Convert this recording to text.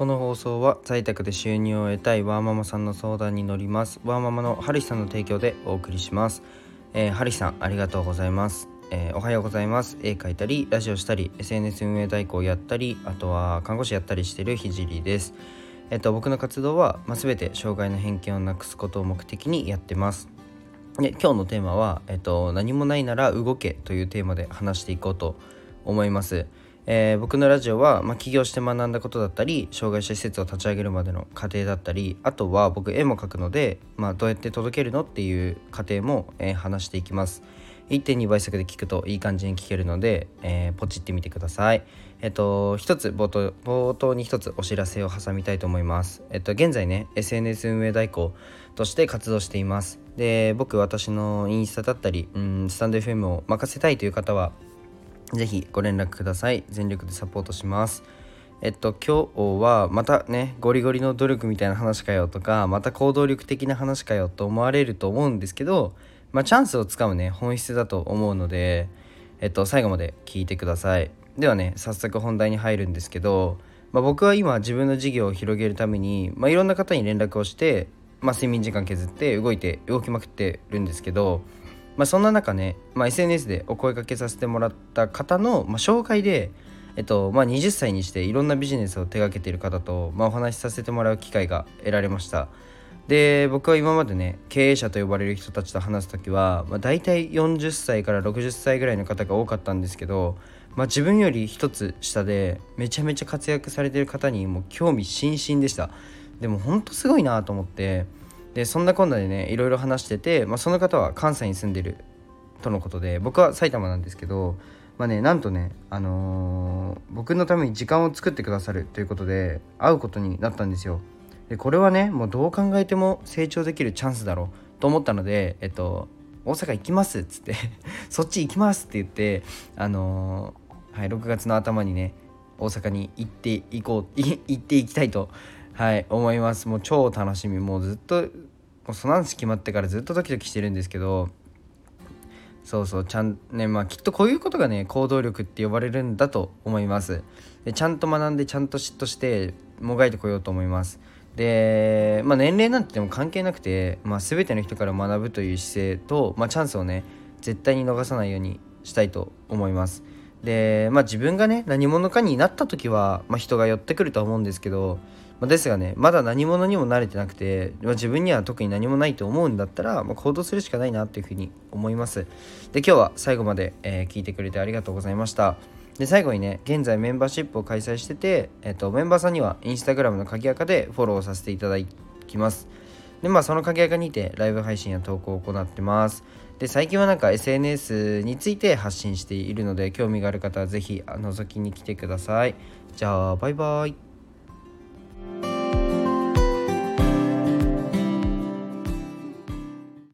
この放送は在宅で収入を得たいワーママさんの相談に乗ります。ワーママのハリさんの提供でお送りします、えー、ハリさんありがとうございます、えー、おはようございます。絵描いたりラジオしたり SNS 運営代行やったりあとは看護師やったりしてるひじりです。えっと僕の活動は、まあ、全て障害の偏見をなくすことを目的にやってます。で今日のテーマは、えっと、何もないなら動けというテーマで話していこうと思います。えー、僕のラジオは、まあ、起業して学んだことだったり障害者施設を立ち上げるまでの過程だったりあとは僕絵も描くので、まあ、どうやって届けるのっていう過程も、えー、話していきます。1.2倍速で聞くといい感じに聞けるので、えー、ポチってみてください。えっと一つ冒頭冒頭に一つお知らせを挟みたいと思います。えっと現在ね SNS 運営代行として活動しています。で僕私のインスタだったりうんスタンド FM を任せたいという方はぜひご連絡ください。全力でサポートします。えっと、今日はまたね、ゴリゴリの努力みたいな話かよとか、また行動力的な話かよと思われると思うんですけど、まあ、チャンスをつかむね、本質だと思うので、えっと、最後まで聞いてください。ではね、早速本題に入るんですけど、まあ、僕は今自分の事業を広げるために、まあ、いろんな方に連絡をして、まあ、睡眠時間削って動いて動きまくってるんですけど、まあ、そんな中ね、まあ、SNS でお声かけさせてもらった方の、まあ、紹介で、えっとまあ、20歳にしていろんなビジネスを手掛けている方と、まあ、お話しさせてもらう機会が得られました。で僕は今までね経営者と呼ばれる人たちと話す時は、まあ、大体40歳から60歳ぐらいの方が多かったんですけど、まあ、自分より一つ下でめちゃめちゃ活躍されてる方にもう興味津々でした。でもほんとすごいなと思ってでそんなこんなでねいろいろ話してて、まあ、その方は関西に住んでるとのことで僕は埼玉なんですけどまあねなんとねあのー、僕のために時間を作ってくださるということで会うことになったんですよ。でこれはねもうどう考えても成長できるチャンスだろうと思ったのでえっと大阪行きますっつって そっち行きますって言ってあのー、はい6月の頭にね大阪に行っていこう行っていきたいとはい思います。もう超楽しみ。もうずっともうその話決まってからずっとドキドキしてるんですけどそうそうちゃんねまあきっとこういうことがね行動力って呼ばれるんだと思います。でちゃんと学んでちゃんと嫉妬してもがいてこようと思います。でまあ年齢なんてでも関係なくて、まあ、全ての人から学ぶという姿勢と、まあ、チャンスをね絶対に逃さないようにしたいと思います。でまあ自分がね何者かになった時は、まあ、人が寄ってくるとは思うんですけどまあ、ですがねまだ何者にも慣れてなくて、まあ、自分には特に何もないと思うんだったら、まあ、行動するしかないなっていうふうに思います。で今日は最後まで、えー、聞いてくれてありがとうございました。で最後にね現在メンバーシップを開催してて、えーと、メンバーさんにはインスタグラムの鍵垢でフォローさせていただきます。でまあその鍵垢にてライブ配信や投稿を行ってます。で最近はなんか SNS について発信しているので興味がある方は是非覗きに来てください。じゃあバイバイ。